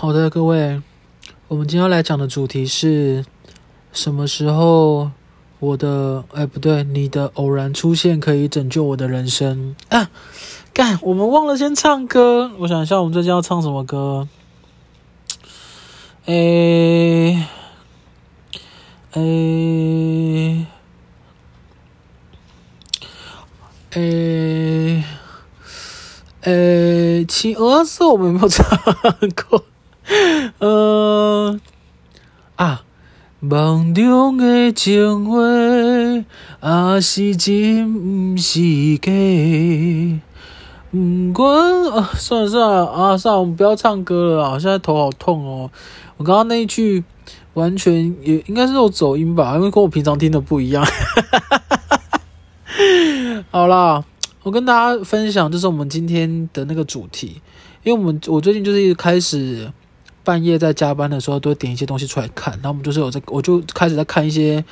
好的，各位，我们今天要来讲的主题是什么时候我的哎不对，你的偶然出现可以拯救我的人生啊！干，我们忘了先唱歌。我想一下，我们最近要唱什么歌？诶诶诶诶，亲俄是我们没有唱过。呃啊，梦中的情话，啊是真是？假。嗯，关啊，算了算了啊，算了，我们不要唱歌了啊！我现在头好痛哦。我刚刚那一句完全也应该是？有走音吧，因为跟我平常听的不一样。好啦，我跟大家分享，就是？我们今天的那个主题，因为我们我最近就是一开始半夜在加班的时候，都会点一些东西出来看，然后我们就是有在，我就开始在看一些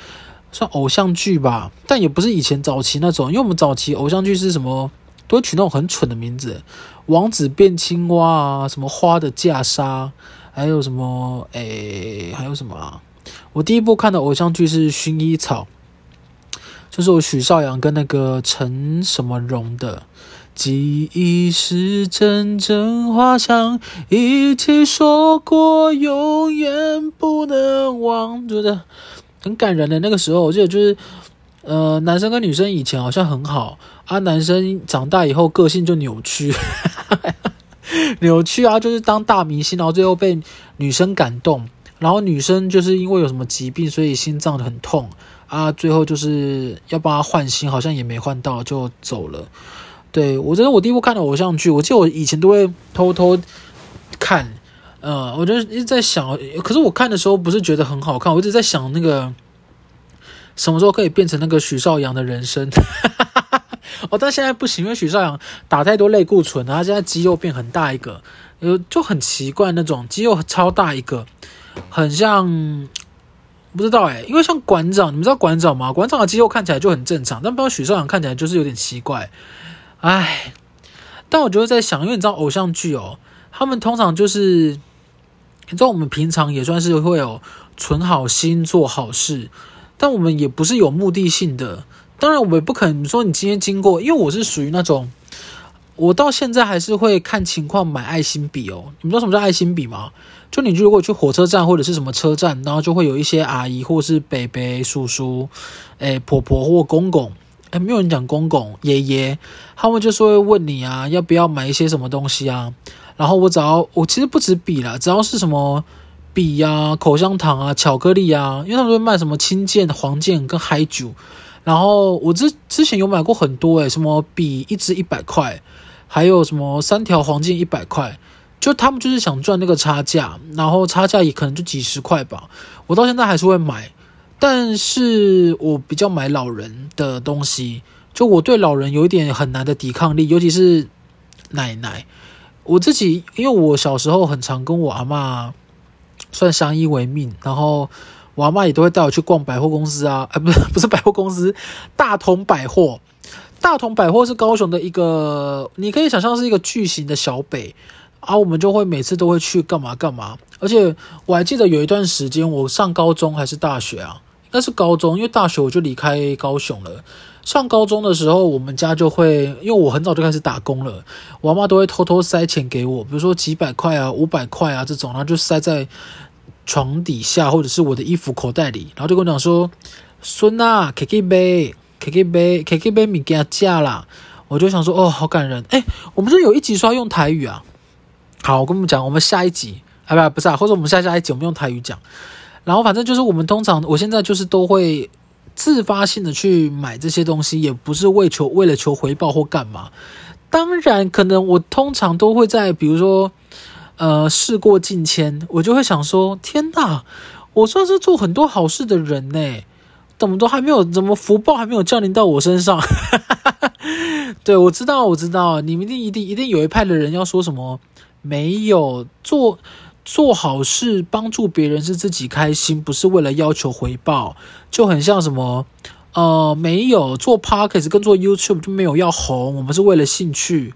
算偶像剧吧，但也不是以前早期那种，因为我们早期偶像剧是什么？都会取那种很蠢的名字，王子变青蛙啊，什么花的嫁纱，还有什么诶，还有什么啊？我第一部看的偶像剧是《薰衣草》，就是我许绍洋跟那个陈什么荣的。记忆是阵阵花香，一起说过永远不能忘，觉得很感人的。那个时候，我记得就是。呃，男生跟女生以前好像很好啊，男生长大以后个性就扭曲，扭曲啊，就是当大明星，然后最后被女生感动，然后女生就是因为有什么疾病，所以心脏很痛啊，最后就是要帮他换心，好像也没换到就走了。对，我觉得我第一部看的偶像剧，我记得我以前都会偷偷看，呃，我就一直在想，可是我看的时候不是觉得很好看，我一直在想那个。什么时候可以变成那个许绍洋的人生？哦，但现在不行，因为许绍洋打太多类固醇，他现在肌肉变很大一个，有就很奇怪那种肌肉超大一个，很像不知道哎，因为像馆长，你们知道馆长吗？馆长的肌肉看起来就很正常，但不知道许绍洋看起来就是有点奇怪，哎。但我就在想，因为你知道偶像剧哦，他们通常就是，你知道我们平常也算是会有存好心做好事。但我们也不是有目的性的，当然我们也不可能说你今天经过，因为我是属于那种，我到现在还是会看情况买爱心笔哦。你们知道什么叫爱心笔吗？就你如果去火车站或者是什么车站，然后就会有一些阿姨或者是伯伯、叔叔、诶婆婆或公公，诶没有人讲公公爷爷，他们就是会问你啊，要不要买一些什么东西啊？然后我只要我其实不止笔啦，只要是什么。笔呀、口香糖啊，巧克力啊，因为他们会卖什么青剑、黄剑跟嗨酒，然后我之之前有买过很多诶、欸，什么笔一支一百块，还有什么三条黄箭一百块，就他们就是想赚那个差价，然后差价也可能就几十块吧。我到现在还是会买，但是我比较买老人的东西，就我对老人有一点很难的抵抗力，尤其是奶奶。我自己因为我小时候很常跟我阿嬷。算相依为命，然后我阿嬷也都会带我去逛百货公司啊，哎，不是不是百货公司，大同百货。大同百货是高雄的一个，你可以想象是一个巨型的小北啊。我们就会每次都会去干嘛干嘛，而且我还记得有一段时间，我上高中还是大学啊，应该是高中，因为大学我就离开高雄了。上高中的时候，我们家就会，因为我很早就开始打工了，我妈都会偷偷塞钱给我，比如说几百块啊、五百块啊这种，然后就塞在床底下或者是我的衣服口袋里，然后就跟我讲说：“孙啊，K K 杯，K K 杯，K K 杯，米给他嫁啦。”我就想说：“哦，好感人。”哎，我们这有一集说要用台语啊。好，我跟你们讲，我们下一集啊，不，不是啊，或者我们下下一集我们用台语讲。然后反正就是我们通常，我现在就是都会。自发性的去买这些东西，也不是为求为了求回报或干嘛。当然，可能我通常都会在，比如说，呃，事过境迁，我就会想说：天哪，我算是做很多好事的人呢，怎么都还没有，怎么福报还没有降临到我身上？对，我知道，我知道，你们一定一定一定有一派的人要说什么，没有做。做好事帮助别人是自己开心，不是为了要求回报，就很像什么呃，没有做 Podcast 跟做 YouTube 就没有要红，我们是为了兴趣。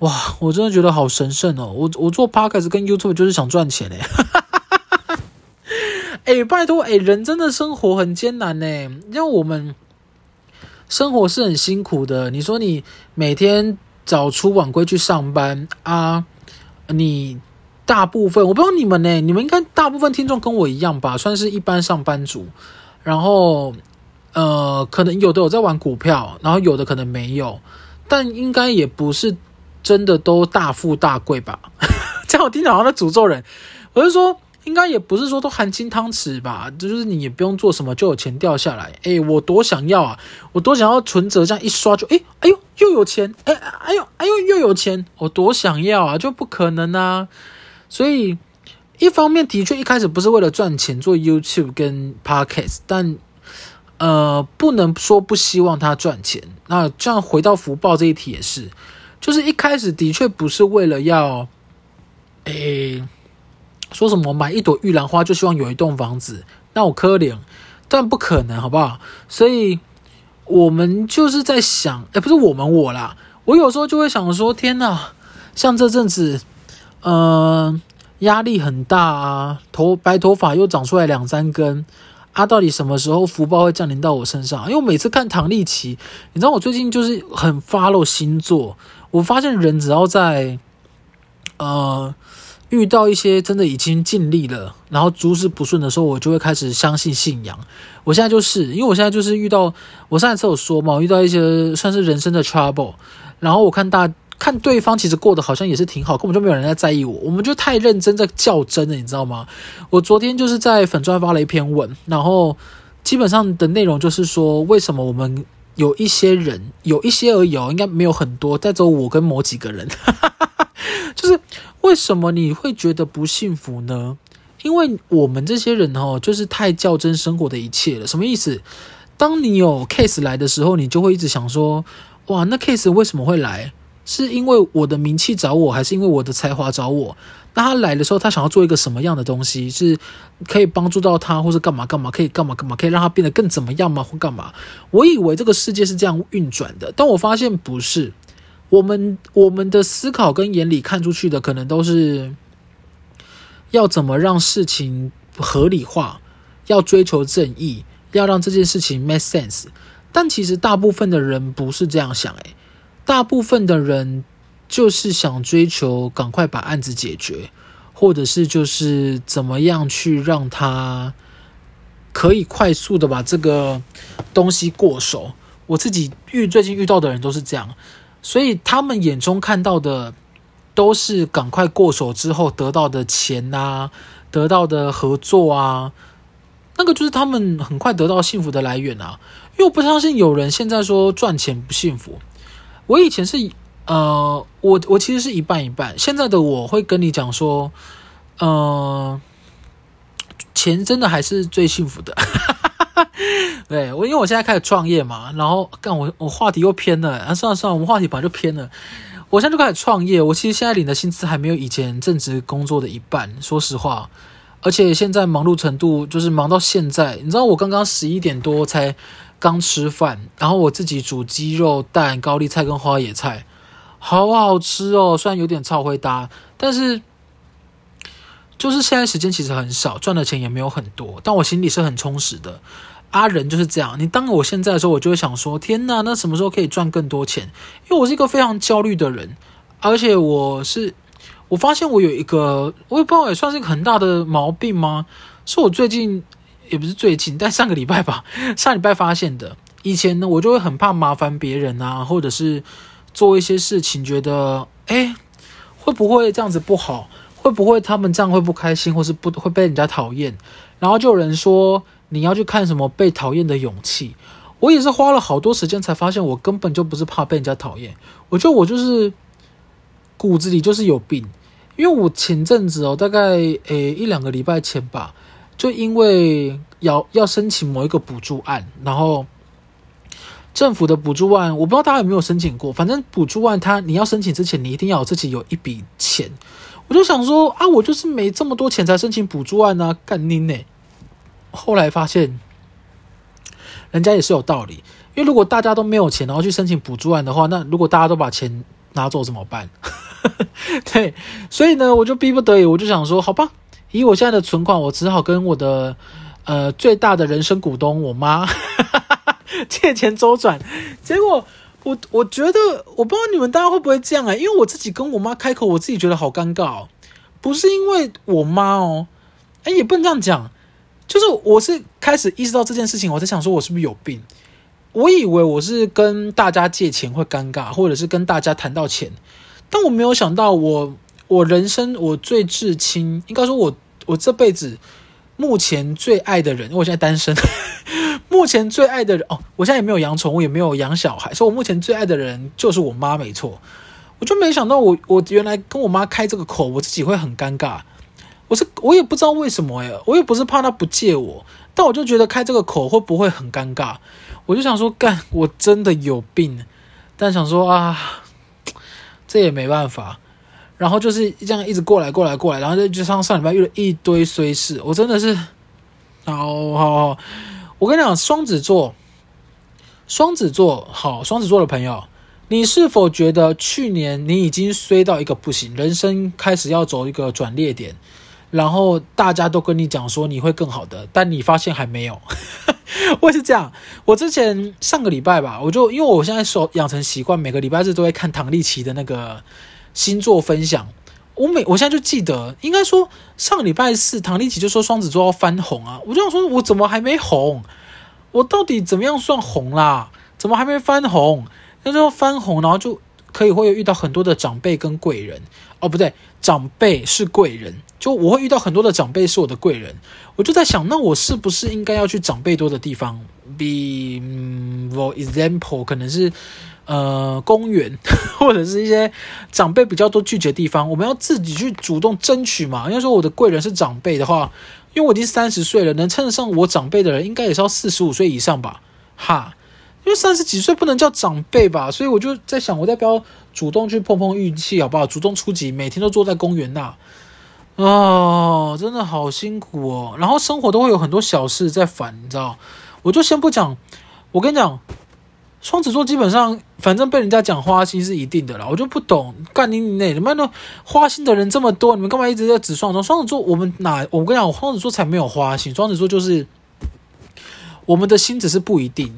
哇，我真的觉得好神圣哦！我我做 Podcast 跟 YouTube 就是想赚钱哎，哎，拜托哎，人真的生活很艰难呢，像我们生活是很辛苦的。你说你每天早出晚归去上班啊，你大部分我不知道你们呢，你们应该大部分听众跟我一样吧，算是一般上班族，然后呃，可能有的有在玩股票，然后有的可能没有，但应该也不是。真的都大富大贵吧？这样我听着好像在诅咒人。我是说，应该也不是说都含金汤匙吧？就是你也不用做什么，就有钱掉下来。哎，我多想要啊！我多想要存折这样一刷就哎哎呦又有钱！哎哎呦哎呦又有钱！我多想要啊！就不可能啊！所以一方面的确一开始不是为了赚钱做 YouTube 跟 Podcast，但呃不能说不希望他赚钱。那这样回到福报这一题也是。就是一开始的确不是为了要，诶、说什么买一朵玉兰花就希望有一栋房子，那我可怜，但不可能，好不好？所以我们就是在想，诶、不是我们我啦，我有时候就会想说，天哪，像这阵子，呃，压力很大啊，头白头发又长出来两三根。啊、到底什么时候福报会降临到我身上？因为我每次看唐立奇，你知道我最近就是很 follow 星座，我发现人只要在呃遇到一些真的已经尽力了，然后诸事不顺的时候，我就会开始相信信仰。我现在就是因为我现在就是遇到，我上一次有说嘛，遇到一些算是人生的 trouble，然后我看大。看对方其实过得好像也是挺好，根本就没有人在在意我，我们就太认真在较真了，你知道吗？我昨天就是在粉专发了一篇文，然后基本上的内容就是说，为什么我们有一些人，有一些而已哦，应该没有很多，带走我跟某几个人，就是为什么你会觉得不幸福呢？因为我们这些人哦，就是太较真生活的一切了。什么意思？当你有 case 来的时候，你就会一直想说，哇，那 case 为什么会来？是因为我的名气找我，还是因为我的才华找我？那他来的时候，他想要做一个什么样的东西，是可以帮助到他，或是干嘛干嘛，可以干嘛干嘛，可以让他变得更怎么样吗？或干嘛？我以为这个世界是这样运转的，但我发现不是。我们我们的思考跟眼里看出去的，可能都是要怎么让事情合理化，要追求正义，要让这件事情 make sense。但其实大部分的人不是这样想，诶。大部分的人就是想追求赶快把案子解决，或者是就是怎么样去让他可以快速的把这个东西过手。我自己遇最近遇到的人都是这样，所以他们眼中看到的都是赶快过手之后得到的钱啊，得到的合作啊，那个就是他们很快得到幸福的来源啊。因为我不相信有人现在说赚钱不幸福。我以前是，呃，我我其实是一半一半。现在的我会跟你讲说，呃，钱真的还是最幸福的。对，我因为我现在开始创业嘛，然后干我我话题又偏了啊，算了算了，我们话题本来就偏了。我现在就开始创业，我其实现在领的薪资还没有以前正职工作的一半，说实话。而且现在忙碌程度就是忙到现在，你知道我刚刚十一点多才。刚吃饭，然后我自己煮鸡肉、蛋、高丽菜跟花野菜，好好吃哦。虽然有点超会搭，但是就是现在时间其实很少，赚的钱也没有很多，但我心里是很充实的。阿人就是这样，你当我现在的时候，我就会想说：天哪，那什么时候可以赚更多钱？因为我是一个非常焦虑的人，而且我是我发现我有一个，我也不知道也算是一个很大的毛病吗？是我最近。也不是最近，但上个礼拜吧，上礼拜发现的。以前呢，我就会很怕麻烦别人啊，或者是做一些事情，觉得诶，会不会这样子不好？会不会他们这样会不开心，或是不会被人家讨厌？然后就有人说你要去看什么被讨厌的勇气。我也是花了好多时间才发现，我根本就不是怕被人家讨厌。我觉得我就是骨子里就是有病，因为我前阵子哦，大概诶一两个礼拜前吧。就因为要要申请某一个补助案，然后政府的补助案，我不知道大家有没有申请过。反正补助案，它你要申请之前，你一定要有自己有一笔钱。我就想说啊，我就是没这么多钱才申请补助案啊，干你呢？后来发现，人家也是有道理，因为如果大家都没有钱，然后去申请补助案的话，那如果大家都把钱拿走怎么办？对，所以呢，我就逼不得已，我就想说，好吧，以我现在的存款，我只好跟我的呃最大的人生股东我妈 借钱周转。结果我我觉得，我不知道你们大家会不会这样啊、因为我自己跟我妈开口，我自己觉得好尴尬哦。不是因为我妈哦，哎，也不能这样讲，就是我是开始意识到这件事情，我在想说，我是不是有病？我以为我是跟大家借钱会尴尬，或者是跟大家谈到钱，但我没有想到我，我人生我最至亲，应该说我我这辈子目前最爱的人，因为我现在单身，目前最爱的人哦，我现在也没有养宠物，也没有养小孩，所以我目前最爱的人就是我妈，没错。我就没想到我，我原来跟我妈开这个口，我自己会很尴尬。我是我也不知道为什么呀，我也不是怕她不借我，但我就觉得开这个口会不会很尴尬。我就想说，干，我真的有病，但想说啊，这也没办法。然后就是这样一直过来，过来，过来，然后就就上上礼拜遇了一堆衰事，我真的是，好好好，我跟你讲，双子座，双子座，好，双子座的朋友，你是否觉得去年你已经衰到一个不行，人生开始要走一个转捩点，然后大家都跟你讲说你会更好的，但你发现还没有。我也是这样，我之前上个礼拜吧，我就因为我现在手养成习惯，每个礼拜日都会看唐立淇的那个星座分享。我每我现在就记得，应该说上个礼拜四，唐立淇就说双子座要翻红啊，我就想说，我怎么还没红？我到底怎么样算红啦？怎么还没翻红？那就翻红，然后就可以会遇到很多的长辈跟贵人。哦，不对，长辈是贵人，就我会遇到很多的长辈是我的贵人，我就在想，那我是不是应该要去长辈多的地方？Be for example，可能是呃公园，或者是一些长辈比较多聚集的地方，我们要自己去主动争取嘛。因为说我的贵人是长辈的话，因为我已经三十岁了，能称得上我长辈的人，应该也是要四十五岁以上吧？哈。因为三十几岁不能叫长辈吧，所以我就在想，我要不要主动去碰碰运气，好不好？主动出击，每天都坐在公园那，啊、真的好辛苦哦。然后生活都会有很多小事在烦，你知道？我就先不讲，我跟你讲，双子座基本上反正被人家讲花心是一定的啦。我就不懂，干你哪你们那花心的人这么多，你们干嘛一直在指双子座？双子座我们哪？我跟你讲，双子座才没有花心，双子座就是我们的心只是不一定。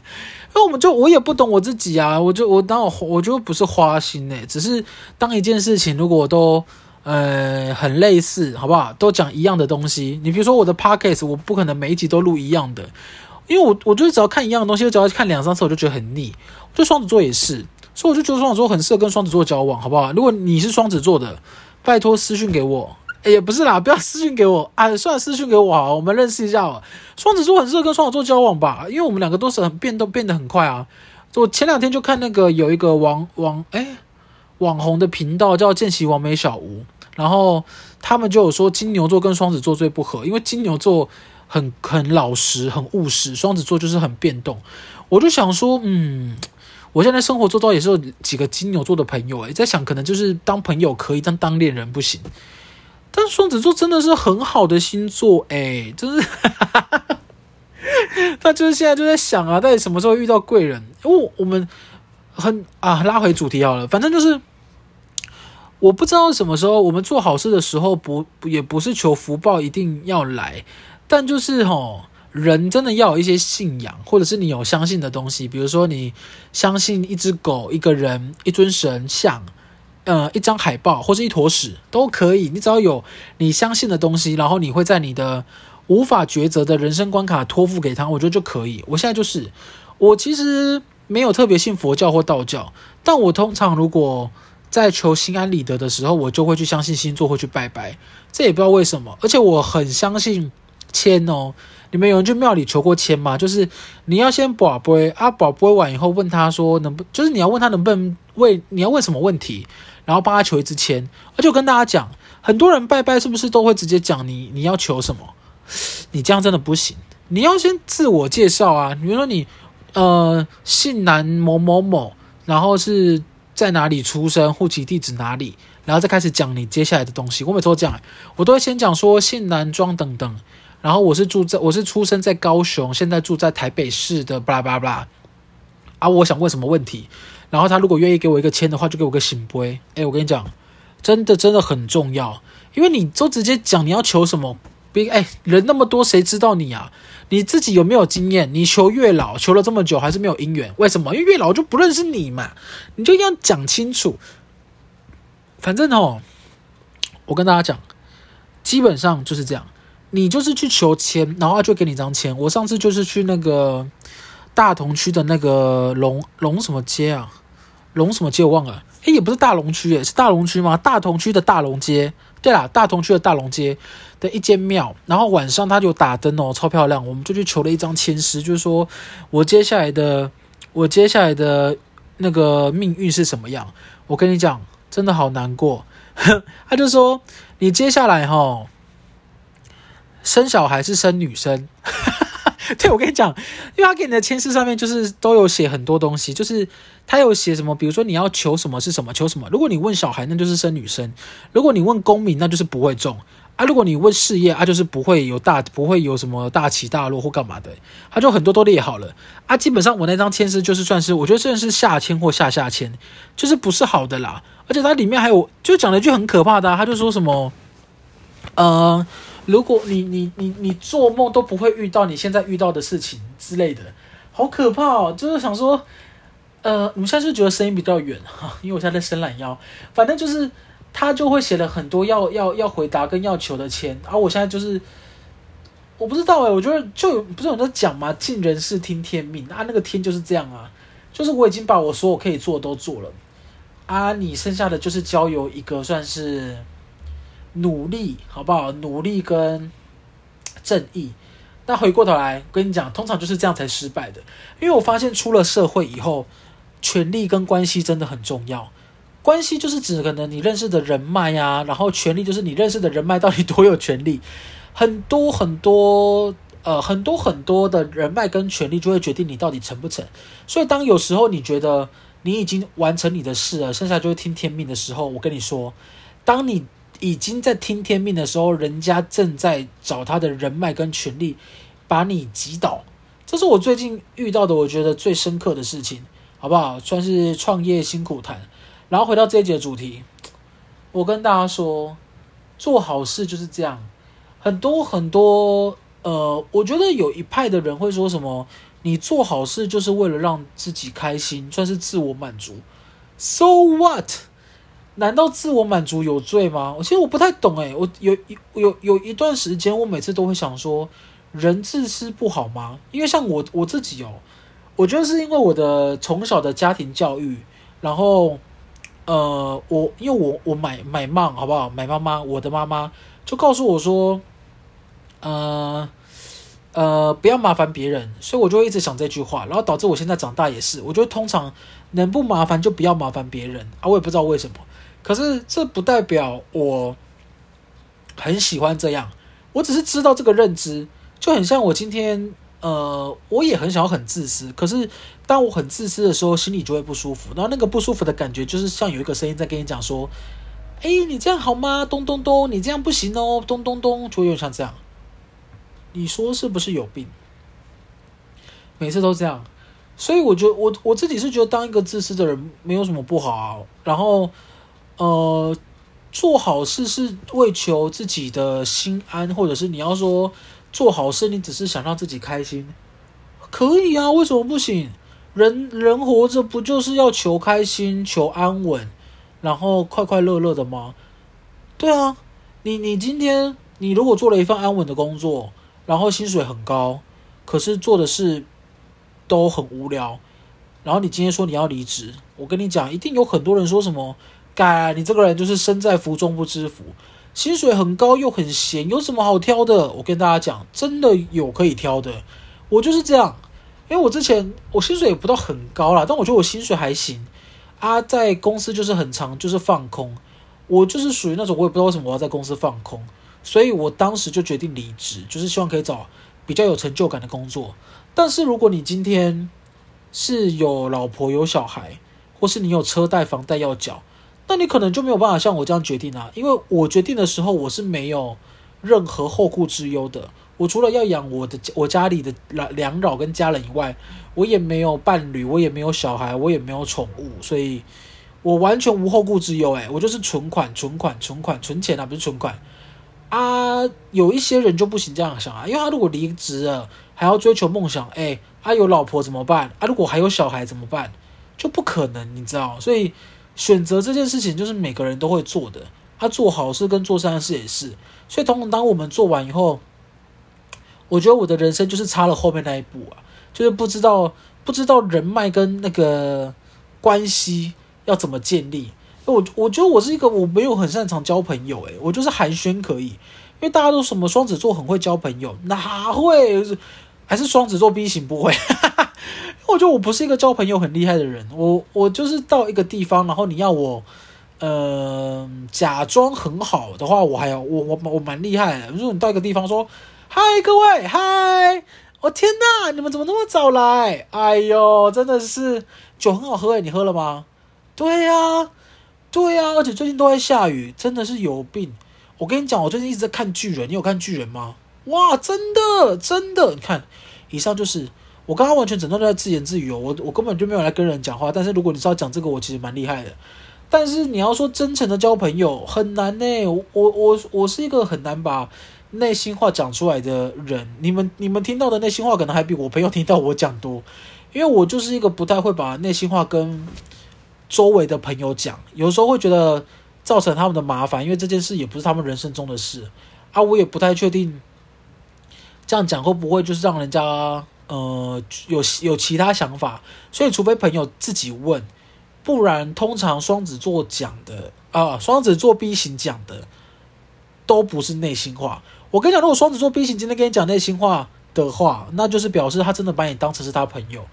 那我们就我也不懂我自己啊，我就我当我我就不是花心诶、只是当一件事情如果都呃很类似，好不好？都讲一样的东西，你比如说我的 podcast，我不可能每一集都录一样的，因为我我就是只要看一样的东西，我只要看两三次我就觉得很腻。就双子座也是，所以我就觉得双子座很适合跟双子座交往，好不好？如果你是双子座的，拜托私讯给我。哎，也不是啦，不要私讯给我啊！算了，私讯给我好，我们认识一下哦。双子座很适合跟双子座交往吧，因为我们两个都是很变动，变得很快啊。我前两天就看那个有一个网网哎网红的频道叫见习网美小吴，然后他们就有说金牛座跟双子座最不合，因为金牛座很很老实、很务实，双子座就是很变动。我就想说，嗯，我现在生活周遭也是有几个金牛座的朋友，哎，在想可能就是当朋友可以，但当恋人不行。但双子座真的是很好的星座，哎，就是，他就是现在就在想啊，到底什么时候遇到贵人？因为我们很啊，拉回主题好了，反正就是我不知道什么时候我们做好事的时候不，不也不是求福报一定要来，但就是齁，人真的要有一些信仰，或者是你有相信的东西，比如说你相信一只狗、一个人、一尊神像。呃，一张海报或是一坨屎都可以，你只要有你相信的东西，然后你会在你的无法抉择的人生关卡托付给他，我觉得就可以。我现在就是，我其实没有特别信佛教或道教，但我通常如果在求心安理得的时候，我就会去相信星座，会去拜拜。这也不知道为什么，而且我很相信签哦。你们有人去庙里求过签吗？就是你要先卜杯啊，卜杯完以后问他说能不，就是你要问他能不能问，你要问什么问题。然后帮他求一支签，而且跟大家讲，很多人拜拜是不是都会直接讲你你要求什么？你这样真的不行，你要先自我介绍啊。比如说你呃姓南某某某，然后是在哪里出生，户籍地址哪里，然后再开始讲你接下来的东西。我每次都讲，我都会先讲说姓南庄等等，然后我是住在我是出生在高雄，现在住在台北市的巴拉巴拉巴拉啊，我想问什么问题？然后他如果愿意给我一个签的话，就给我个醒杯。哎，我跟你讲，真的真的很重要，因为你都直接讲你要求什么，别哎，人那么多，谁知道你啊？你自己有没有经验？你求月老求了这么久还是没有姻缘，为什么？因为月老就不认识你嘛，你就要讲清楚。反正哦，我跟大家讲，基本上就是这样。你就是去求签，然后他就给你一张签。我上次就是去那个大同区的那个龙龙什么街啊，龙什么街我忘了。诶，也不是大龙区，诶，是大龙区吗？大同区的大龙街。对啦，大同区的大龙街的一间庙，然后晚上他就打灯哦，超漂亮。我们就去求了一张签诗，就是说我接下来的我接下来的那个命运是什么样。我跟你讲，真的好难过。他就说你接下来哈。生小孩是生女生，对，我跟你讲，因为他给你的签诗上面就是都有写很多东西，就是他有写什么，比如说你要求什么是什么，求什么。如果你问小孩，那就是生女生；如果你问公民，那就是不会中啊；如果你问事业啊，就是不会有大，不会有什么大起大落或干嘛的。他就很多都列好了啊。基本上我那张签诗就是算是，我觉得算是下签或下下签，就是不是好的啦。而且它里面还有就讲了一句很可怕的，他就说什么，呃。如果你你你你做梦都不会遇到你现在遇到的事情之类的，好可怕哦！就是想说，呃，你们现在是觉得声音比较远哈，因为我现在在伸懒腰。反正就是他就会写了很多要要要回答跟要求的签，而、啊、我现在就是我不知道哎，我觉得就不是有人在讲嘛？尽人事听天命啊，那个天就是这样啊，就是我已经把我所有可以做的都做了啊，你剩下的就是交由一个算是。努力好不好？努力跟正义。那回过头来跟你讲，通常就是这样才失败的。因为我发现出了社会以后，权力跟关系真的很重要。关系就是指可能你认识的人脉呀，然后权力就是你认识的人脉到底多有权力。很多很多呃，很多很多的人脉跟权力就会决定你到底成不成。所以当有时候你觉得你已经完成你的事了，剩下就会听天命的时候，我跟你说，当你。已经在听天命的时候，人家正在找他的人脉跟权力，把你击倒。这是我最近遇到的，我觉得最深刻的事情，好不好？算是创业辛苦谈。然后回到这一节主题，我跟大家说，做好事就是这样。很多很多，呃，我觉得有一派的人会说什么，你做好事就是为了让自己开心，算是自我满足。So what？难道自我满足有罪吗？我其实我不太懂诶，我有有有有一段时间，我每次都会想说，人自私不好吗？因为像我我自己哦，我觉得是因为我的从小的家庭教育，然后呃，我因为我我买买妈好不好？买妈妈，我的妈妈就告诉我说，呃呃，不要麻烦别人，所以我就一直想这句话，然后导致我现在长大也是，我觉得通常能不麻烦就不要麻烦别人啊，我也不知道为什么。可是这不代表我很喜欢这样，我只是知道这个认知，就很像我今天，呃，我也很想要很自私。可是当我很自私的时候，心里就会不舒服。然后那个不舒服的感觉，就是像有一个声音在跟你讲说：“哎，你这样好吗？咚咚咚，你这样不行哦，咚咚咚，就有像这样。”你说是不是有病？每次都这样，所以我觉得我我自己是觉得当一个自私的人没有什么不好。然后。呃，做好事是为求自己的心安，或者是你要说做好事，你只是想让自己开心，可以啊，为什么不行？人人活着不就是要求开心、求安稳，然后快快乐乐的吗？对啊，你你今天你如果做了一份安稳的工作，然后薪水很高，可是做的事都很无聊，然后你今天说你要离职，我跟你讲，一定有很多人说什么。该你这个人就是身在福中不知福，薪水很高又很闲，有什么好挑的？我跟大家讲，真的有可以挑的。我就是这样，因为我之前我薪水也不到很高啦，但我觉得我薪水还行啊。在公司就是很长就是放空，我就是属于那种我也不知道为什么我要在公司放空，所以我当时就决定离职，就是希望可以找比较有成就感的工作。但是如果你今天是有老婆有小孩，或是你有车贷房贷要缴。那你可能就没有办法像我这样决定啊，因为我决定的时候我是没有任何后顾之忧的。我除了要养我的我家里的两两老跟家人以外，我也没有伴侣，我也没有小孩，我也没有宠物，所以我完全无后顾之忧。哎，我就是存款、存款、存款、存钱啊，不是存款啊。有一些人就不行这样想啊，因为他如果离职了，还要追求梦想，哎，啊有老婆怎么办？啊如果还有小孩怎么办？就不可能，你知道？所以选择这件事情就是每个人都会做的。他、做好事跟做善事也是，所以通常当我们做完以后。我觉得我的人生就是差了后面那一步啊，就是不知道不知道人脉跟那个关系要怎么建立。我我觉得我是一个我没有很擅长交朋友，诶，我就是寒暄可以，因为大家都什么双子座很会交朋友，哪会？还是双子座 B 型不会？我觉得我不是一个交朋友很厉害的人，我我就是到一个地方，然后你要我呃假装很好的话，我还要我我我蛮厉害的。如果你到一个地方说。嗨，各位，嗨！我天哪，你们怎么那么早来？哎呦，真的是酒很好喝诶，你喝了吗？对呀，对呀，而且最近都在下雨，真的是有病。我跟你讲，我最近一直在看巨人，你有看巨人吗？哇，真的，真的，你看，以上就是我刚刚完全整段都在自言自语哦，我我根本就没有来跟人讲话。但是如果你是要讲这个，我其实蛮厉害的。但是你要说真诚的交朋友很难呢，我我我我是一个很难把。内心话讲出来的人，你们你们听到的内心话可能还比我朋友听到我讲多，因为我就是一个不太会把内心话跟周围的朋友讲，有时候会觉得造成他们的麻烦，因为这件事也不是他们人生中的事啊，我也不太确定这样讲会不会就是让人家呃有有其他想法，所以除非朋友自己问，不然通常双子座讲的啊，双子座 B 型讲的都不是内心话。我跟你讲，如果双子座 B 型今天跟你讲内心话的话，那就是表示他真的把你当成是他朋友，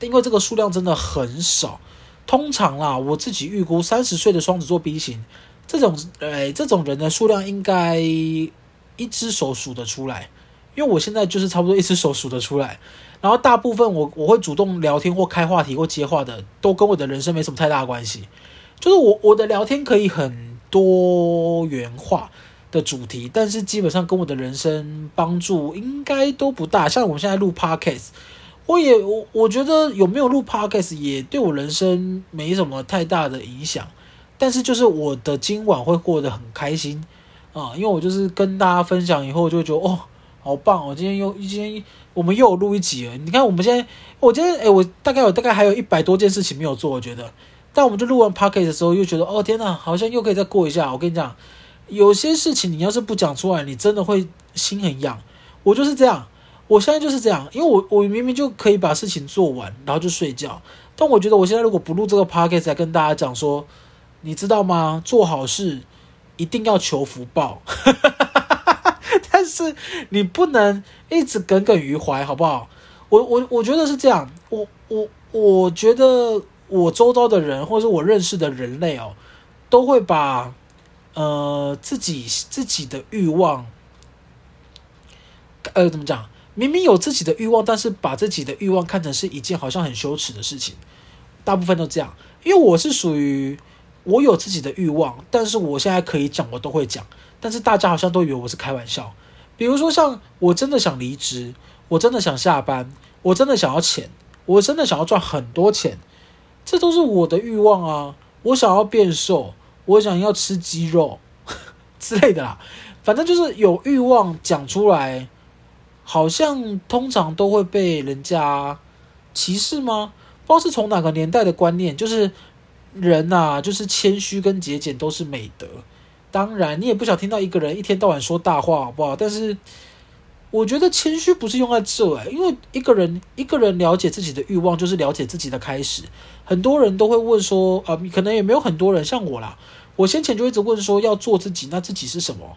因为这个数量真的很少。通常啦，我自己预估三十岁的双子座 B 型这种，哎，这种人的数量应该一只手数得出来，因为我现在就是差不多一只手数得出来。然后大部分我我会主动聊天或开话题或接话的，都跟我的人生没什么太大关系。就是我我的聊天可以很多元化。的主题，但是基本上跟我的人生帮助应该都不大。像我们现在录 Podcast，我也我我觉得有没有录 Podcast 也对我人生没什么太大的影响。但是就是我的今晚会过得很开心啊，因为我就是跟大家分享以后就会觉得哦，好棒！我今天又今天我们又录一集了。你看我们现在，我今天诶，我大概有大概还有一百多件事情没有做，我觉得。但我们就录完 Podcast 的时候又觉得哦天呐，好像又可以再过一下。我跟你讲。有些事情你要是不讲出来，你真的会心很痒。我就是这样，我现在就是这样，因为我我明明就可以把事情做完，然后就睡觉。但我觉得我现在如果不录这个 podcast 来跟大家讲说，你知道吗？做好事一定要求福报，但是你不能一直耿耿于怀，好不好？我我我觉得是这样。我我我觉得我周遭的人，或者我认识的人类哦，都会把。呃，自己自己的欲望，呃，怎么讲？明明有自己的欲望，但是把自己的欲望看成是一件好像很羞耻的事情。大部分都这样，因为我是属于我有自己的欲望，但是我现在可以讲，我都会讲。但是大家好像都以为我是开玩笑。比如说，像我真的想离职，我真的想下班，我真的想要钱，我真的想要赚很多钱，这都是我的欲望啊！我想要变瘦。我想要吃鸡肉 之类的啦，反正就是有欲望讲出来，好像通常都会被人家歧视吗？不知道是从哪个年代的观念，就是人呐，就是谦虚跟节俭都是美德。当然，你也不想听到一个人一天到晚说大话，好不好？但是我觉得谦虚不是用在这诶，因为一个人一个人了解自己的欲望，就是了解自己的开始。很多人都会问说，啊，可能也没有很多人像我啦。我先前就一直问说要做自己，那自己是什么？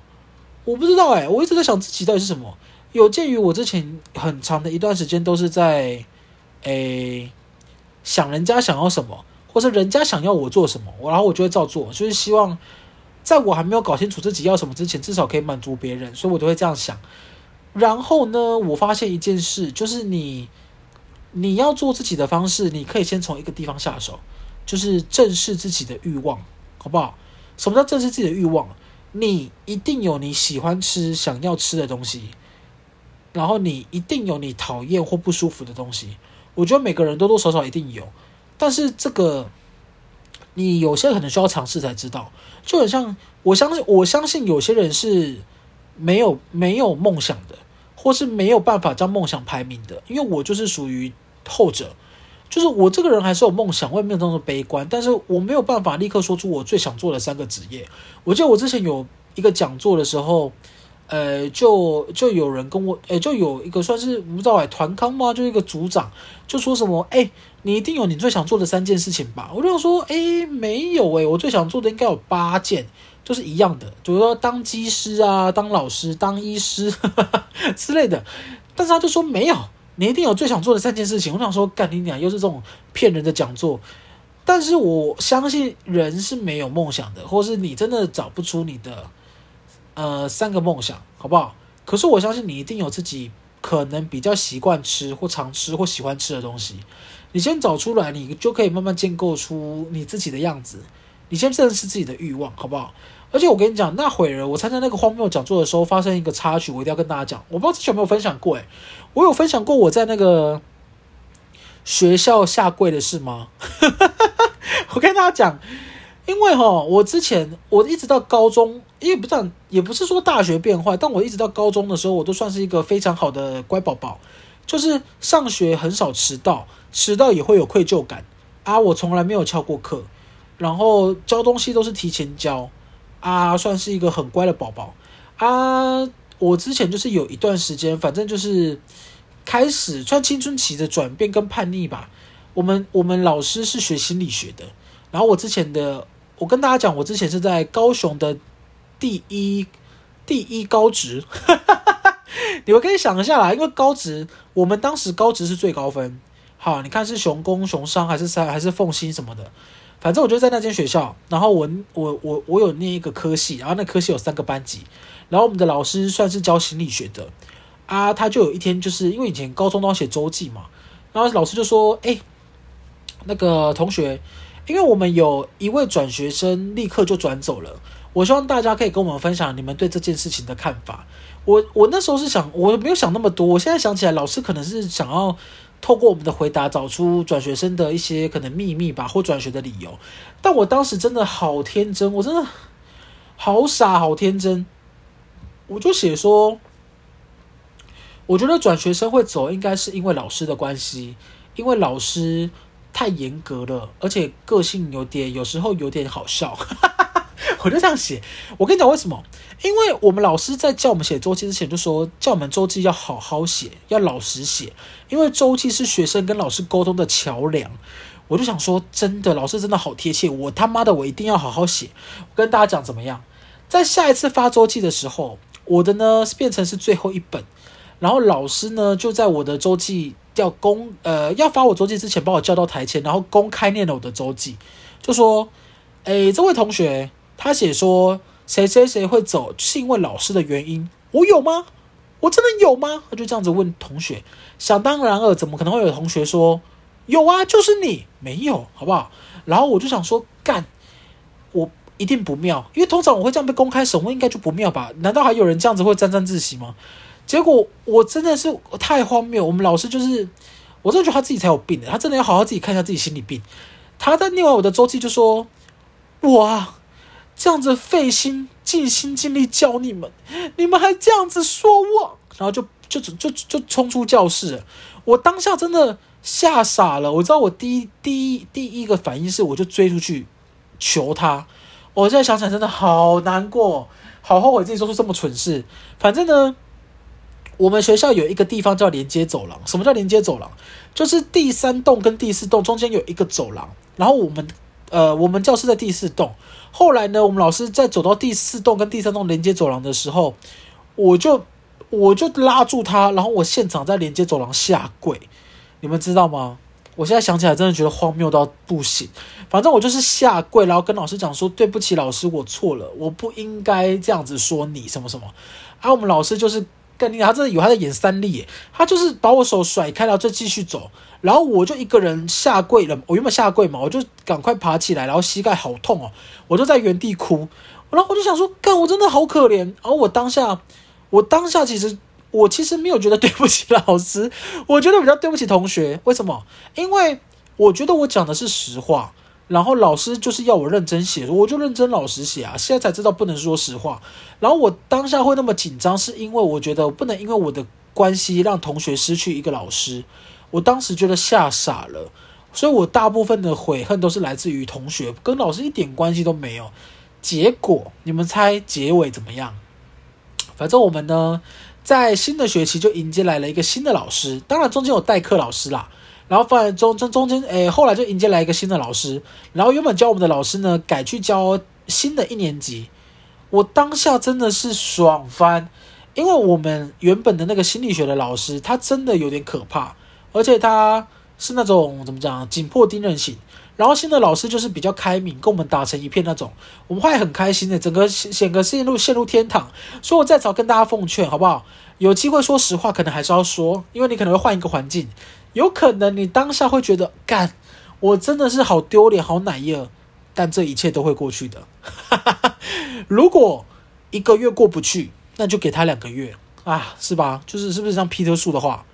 我不知道哎，我一直在想自己到底是什么。有鉴于我之前很长的一段时间都是在，诶，想人家想要什么，或是人家想要我做什么，然后我就会照做，就是希望在我还没有搞清楚自己要什么之前，至少可以满足别人，所以我都会这样想。然后呢，我发现一件事，就是你你要做自己的方式，你可以先从一个地方下手，就是正视自己的欲望，好不好？什么叫正视自己的欲望？你一定有你喜欢吃、想要吃的东西，然后你一定有你讨厌或不舒服的东西。我觉得每个人多多少少一定有，但是这个你有些可能需要尝试才知道。就很像，我相信，我相信有些人是没有没有梦想的，或是没有办法将梦想排名的。因为我就是属于后者，就是我这个人还是有梦想，我也没有那么悲观，但是我没有办法立刻说出我最想做的三个职业。我记得我之前有一个讲座的时候。呃，就就有人跟我，呃，就有一个算是不知道哎，团康吗？就一个组长就说什么，哎，你一定有你最想做的三件事情吧？我就想说，哎，没有哎，我最想做的应该有八件，就是一样的，比如说当机师啊，当老师，当医师呵 呵之类的。但是他就说没有，你一定有最想做的三件事情。我想说，干你娘，又是这种骗人的讲座。但是我相信人是没有梦想的，或是你真的找不出你的。呃，三个梦想，好不好？可是我相信你一定有自己可能比较习惯吃或常吃或喜欢吃的东西。你先找出来，你就可以慢慢建构出你自己的样子。你先认识自己的欲望，好不好？而且我跟你讲，那会儿我参加那个荒谬讲座的时候，发生一个插曲，我一定要跟大家讲。我不知道之前有没有分享过，诶，我有分享过我在那个学校下跪的事吗？我跟大家讲。因为哈，我之前我一直到高中，因为不但也不是说大学变坏，但我一直到高中的时候，我都算是一个非常好的乖宝宝，就是上学很少迟到，迟到也会有愧疚感啊。我从来没有翘过课，然后交东西都是提前交啊，算是一个很乖的宝宝啊。我之前就是有一段时间，反正就是开始算青春期的转变跟叛逆吧。我们我们老师是学心理学的，然后我之前的。我跟大家讲，我之前是在高雄的第一第一高职，你们可以想一下啦，因为高职我们当时高职是最高分。好，你看是雄工、雄商还是三还是凤新什么的，反正我就在那间学校。然后我我我我有念一个科系，然后那科系有三个班级，然后我们的老师算是教心理学的啊，他就有一天就是因为以前高中都要写周记嘛，然后老师就说：“哎，那个同学。”因为我们有一位转学生立刻就转走了，我希望大家可以跟我们分享你们对这件事情的看法。我我那时候是想，我没有想那么多。我现在想起来，老师可能是想要透过我们的回答找出转学生的一些可能秘密吧，或转学的理由。但我当时真的好天真，我真的好傻，好天真。我就写说，我觉得转学生会走，应该是因为老师的关系，因为老师。太严格了，而且个性有点，有时候有点好笑。我就这样写。我跟你讲为什么？因为我们老师在叫我们写周记之前就说，叫我们周记要好好写，要老实写，因为周记是学生跟老师沟通的桥梁。我就想说，真的，老师真的好贴切。我他妈的，我一定要好好写。我跟大家讲怎么样？在下一次发周记的时候，我的呢变成是最后一本，然后老师呢就在我的周记。要公呃要发我周记之前，把我叫到台前，然后公开念了我的周记，就说：“诶，这位同学，他写说谁谁谁会走，是因为老师的原因。我有吗？我真的有吗？”他就这样子问同学。想当然尔，怎么可能会有同学说有啊？就是你没有，好不好？然后我就想说，干，我一定不妙，因为通常我会这样被公开审问，应该就不妙吧？难道还有人这样子会沾沾自喜吗？结果我真的是太荒谬，我们老师就是，我真的觉得他自己才有病的，他真的要好好自己看一下自己心理病。他在念完我的周记就说：“哇，这样子费心、尽心尽力教你们，你们还这样子说我，然后就就就就就冲出教室。我当下真的吓傻了，我知道我第一第一第一个反应是，我就追出去求他。我现在想起来真的好难过，好后悔自己做出这么蠢事。反正呢。我们学校有一个地方叫连接走廊。什么叫连接走廊？就是第三栋跟第四栋中间有一个走廊。然后我们，呃，我们教室在第四栋。后来呢，我们老师在走到第四栋跟第三栋连接走廊的时候，我就我就拉住他，然后我现场在连接走廊下跪。你们知道吗？我现在想起来真的觉得荒谬到不行。反正我就是下跪，然后跟老师讲说：“对不起，老师，我错了，我不应该这样子说你什么什么。”啊，我们老师就是。他真的有他在演三立，他就是把我手甩开，然后就继续走，然后我就一个人下跪了。我原本下跪嘛，我就赶快爬起来，然后膝盖好痛哦，我就在原地哭。然后我就想说，干，我真的好可怜。然后我当下，我当下其实，我其实没有觉得对不起老师，我觉得比较对不起同学。为什么？因为我觉得我讲的是实话，然后老师就是要我认真写，我就认真老实写啊。现在才知道不能说实话。然后我当下会那么紧张，是因为我觉得不能因为我的关系让同学失去一个老师。我当时觉得吓傻了，所以我大部分的悔恨都是来自于同学，跟老师一点关系都没有。结果你们猜结尾怎么样？反正我们呢，在新的学期就迎接来了一个新的老师，当然中间有代课老师啦。然后反正中中中间，诶，后来就迎接来一个新的老师。然后原本教我们的老师呢，改去教新的一年级。我当下真的是爽翻，因为我们原本的那个心理学的老师，他真的有点可怕，而且他是那种怎么讲，紧迫盯人型。然后新的老师就是比较开明，跟我们打成一片那种，我们会很开心的，整个整个陷入陷入天堂。所以我在此跟大家奉劝，好不好？有机会说实话，可能还是要说，因为你可能会换一个环境，有可能你当下会觉得，干，我真的是好丢脸，好奶油，但这一切都会过去的。如果一个月过不去，那就给他两个月啊，是吧？就是是不是像皮特树的话？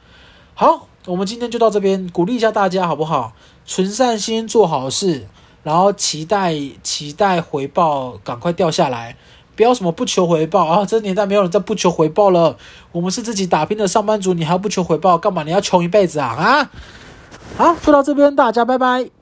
好。我们今天就到这边，鼓励一下大家好不好？存善心，做好事，然后期待期待回报赶快掉下来，不要什么不求回报啊！这年代没有人在不求回报了，我们是自己打拼的上班族，你还要不求回报干嘛？你要穷一辈子啊啊！好，就到这边，大家拜拜。